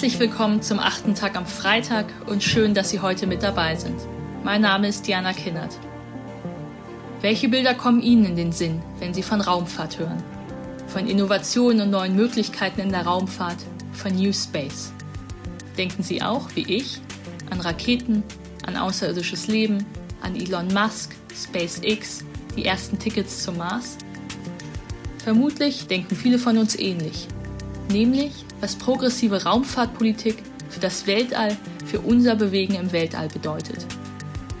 Herzlich willkommen zum achten Tag am Freitag und schön, dass Sie heute mit dabei sind. Mein Name ist Diana Kinnert. Welche Bilder kommen Ihnen in den Sinn, wenn Sie von Raumfahrt hören? Von Innovationen und neuen Möglichkeiten in der Raumfahrt, von New Space. Denken Sie auch, wie ich, an Raketen, an außerirdisches Leben, an Elon Musk, SpaceX, die ersten Tickets zum Mars? Vermutlich denken viele von uns ähnlich, nämlich was progressive Raumfahrtpolitik für das Weltall, für unser Bewegen im Weltall bedeutet.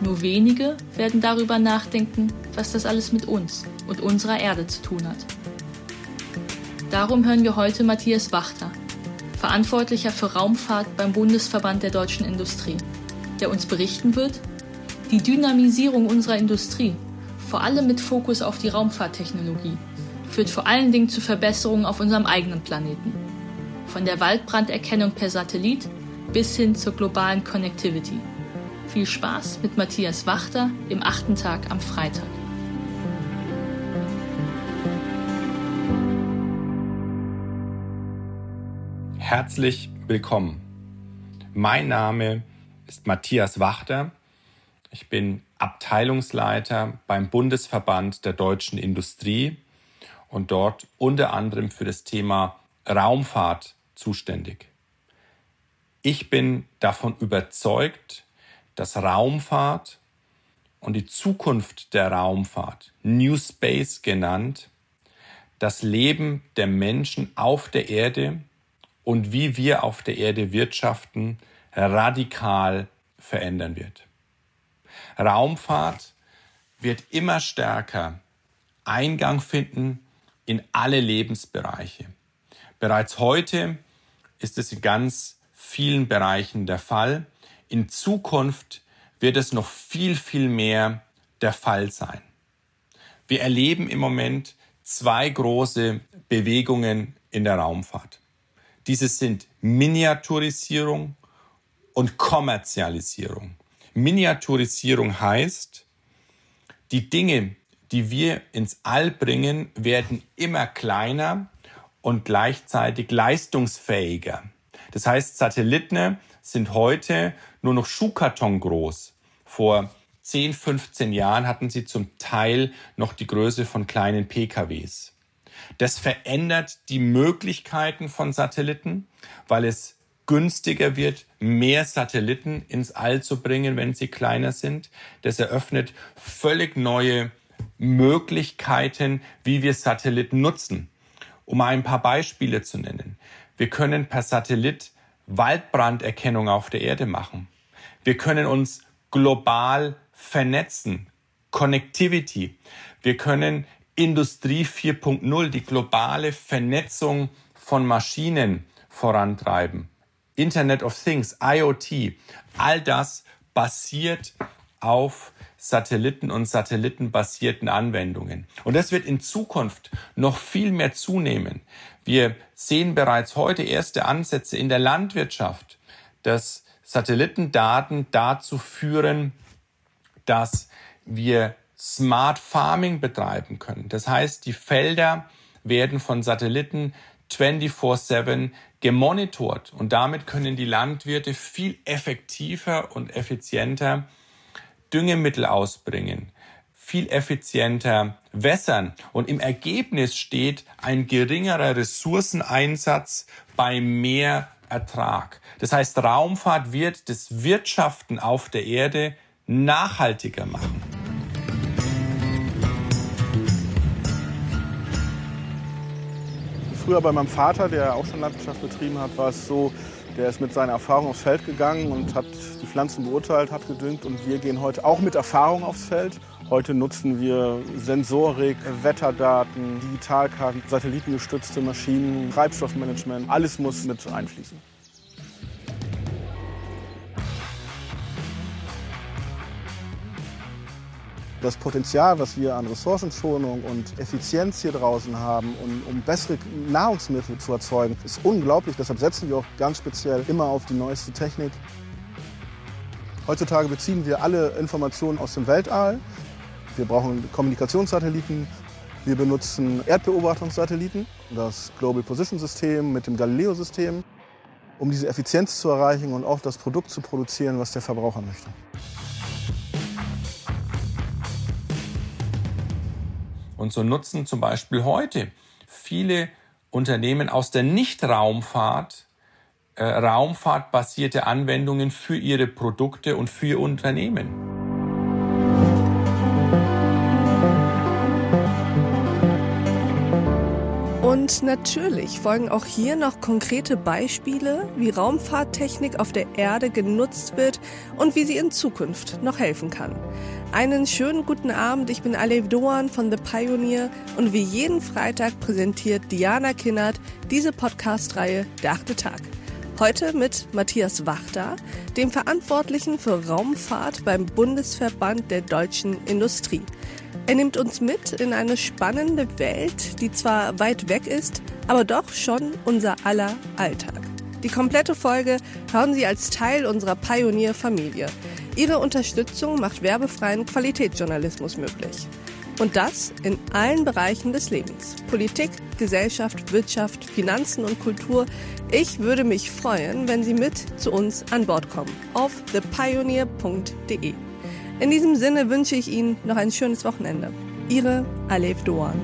Nur wenige werden darüber nachdenken, was das alles mit uns und unserer Erde zu tun hat. Darum hören wir heute Matthias Wachter, Verantwortlicher für Raumfahrt beim Bundesverband der deutschen Industrie, der uns berichten wird, die Dynamisierung unserer Industrie, vor allem mit Fokus auf die Raumfahrttechnologie, führt vor allen Dingen zu Verbesserungen auf unserem eigenen Planeten. Von der Waldbranderkennung per Satellit bis hin zur globalen Connectivity. Viel Spaß mit Matthias Wachter im achten Tag am Freitag. Herzlich willkommen. Mein Name ist Matthias Wachter. Ich bin Abteilungsleiter beim Bundesverband der deutschen Industrie und dort unter anderem für das Thema Raumfahrt zuständig. Ich bin davon überzeugt, dass Raumfahrt und die Zukunft der Raumfahrt, New Space genannt, das Leben der Menschen auf der Erde und wie wir auf der Erde wirtschaften, radikal verändern wird. Raumfahrt wird immer stärker Eingang finden in alle Lebensbereiche. Bereits heute ist es in ganz vielen Bereichen der Fall. In Zukunft wird es noch viel, viel mehr der Fall sein. Wir erleben im Moment zwei große Bewegungen in der Raumfahrt. Diese sind Miniaturisierung und Kommerzialisierung. Miniaturisierung heißt, die Dinge, die wir ins All bringen, werden immer kleiner und gleichzeitig leistungsfähiger. Das heißt, Satelliten sind heute nur noch Schuhkarton groß. Vor 10, 15 Jahren hatten sie zum Teil noch die Größe von kleinen PKWs. Das verändert die Möglichkeiten von Satelliten, weil es günstiger wird, mehr Satelliten ins All zu bringen, wenn sie kleiner sind. Das eröffnet völlig neue Möglichkeiten, wie wir Satelliten nutzen. Um ein paar Beispiele zu nennen. Wir können per Satellit Waldbranderkennung auf der Erde machen. Wir können uns global vernetzen. Connectivity. Wir können Industrie 4.0, die globale Vernetzung von Maschinen vorantreiben. Internet of Things, IoT, all das basiert auf Satelliten und satellitenbasierten Anwendungen. Und das wird in Zukunft noch viel mehr zunehmen. Wir sehen bereits heute erste Ansätze in der Landwirtschaft, dass Satellitendaten dazu führen, dass wir Smart Farming betreiben können. Das heißt, die Felder werden von Satelliten 24/7 gemonitort und damit können die Landwirte viel effektiver und effizienter Düngemittel ausbringen, viel effizienter wässern und im Ergebnis steht ein geringerer Ressourceneinsatz bei mehr Ertrag. Das heißt, Raumfahrt wird das Wirtschaften auf der Erde nachhaltiger machen. Früher bei meinem Vater, der auch schon Landwirtschaft betrieben hat, war es so, der ist mit seiner Erfahrung aufs Feld gegangen und hat die Pflanzen beurteilt, hat gedüngt. Und wir gehen heute auch mit Erfahrung aufs Feld. Heute nutzen wir Sensorik, Wetterdaten, Digitalkarten, satellitengestützte Maschinen, Treibstoffmanagement. Alles muss mit einfließen. Das Potenzial, was wir an Ressourcenschonung und Effizienz hier draußen haben, um, um bessere Nahrungsmittel zu erzeugen, ist unglaublich. Deshalb setzen wir auch ganz speziell immer auf die neueste Technik. Heutzutage beziehen wir alle Informationen aus dem Weltall. Wir brauchen Kommunikationssatelliten. Wir benutzen Erdbeobachtungssatelliten, das Global Position System mit dem Galileo-System. um diese Effizienz zu erreichen und auch das Produkt zu produzieren, was der Verbraucher möchte. Und so nutzen zum Beispiel heute viele Unternehmen aus der Nicht-Raumfahrt äh, raumfahrtbasierte Anwendungen für ihre Produkte und für ihr Unternehmen. Und natürlich folgen auch hier noch konkrete Beispiele, wie Raumfahrttechnik auf der Erde genutzt wird und wie sie in Zukunft noch helfen kann. Einen schönen guten Abend, ich bin Alev Doan von The Pioneer und wie jeden Freitag präsentiert Diana Kinnert diese Podcast-Reihe Der achte Tag. Heute mit Matthias Wachter, dem Verantwortlichen für Raumfahrt beim Bundesverband der deutschen Industrie. Er nimmt uns mit in eine spannende Welt, die zwar weit weg ist, aber doch schon unser aller Alltag. Die komplette Folge hören Sie als Teil unserer Pioneer-Familie. Ihre Unterstützung macht werbefreien Qualitätsjournalismus möglich. Und das in allen Bereichen des Lebens. Politik, Gesellschaft, Wirtschaft, Finanzen und Kultur. Ich würde mich freuen, wenn Sie mit zu uns an Bord kommen auf thepioneer.de. In diesem Sinne wünsche ich Ihnen noch ein schönes Wochenende. Ihre Alef Doan.